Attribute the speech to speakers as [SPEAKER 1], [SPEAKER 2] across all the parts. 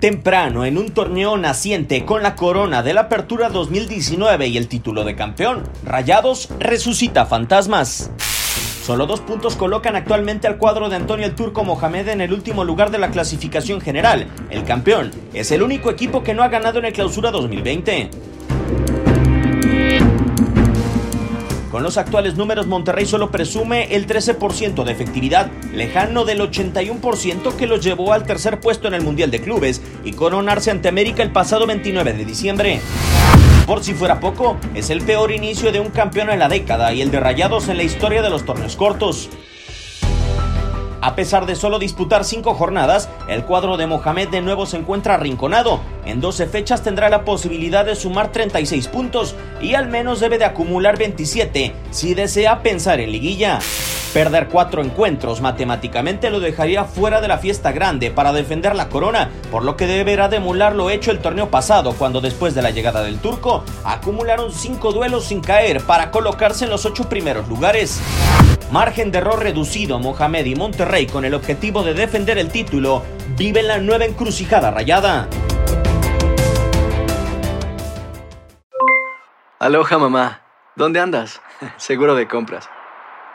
[SPEAKER 1] Temprano en un torneo naciente con la corona de la Apertura 2019 y el título de campeón, Rayados resucita fantasmas. Solo dos puntos colocan actualmente al cuadro de Antonio el Turco Mohamed en el último lugar de la clasificación general. El campeón es el único equipo que no ha ganado en el clausura 2020. Con los actuales números, Monterrey solo presume el 13% de efectividad, lejano del 81% que los llevó al tercer puesto en el Mundial de Clubes y coronarse ante América el pasado 29 de diciembre. Por si fuera poco, es el peor inicio de un campeón en la década y el de Rayados en la historia de los torneos cortos. A pesar de solo disputar 5 jornadas, el cuadro de Mohamed de nuevo se encuentra arrinconado. En 12 fechas tendrá la posibilidad de sumar 36 puntos y al menos debe de acumular 27 si desea pensar en liguilla. Perder 4 encuentros matemáticamente lo dejaría fuera de la fiesta grande para defender la corona, por lo que deberá de emular lo hecho el torneo pasado cuando después de la llegada del turco acumularon 5 duelos sin caer para colocarse en los 8 primeros lugares. Margen de error reducido, Mohamed y Monterrey con el objetivo de defender el título, viven la nueva encrucijada rayada.
[SPEAKER 2] Aloha mamá. ¿Dónde andas? Seguro de compras.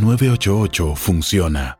[SPEAKER 3] 988 funciona.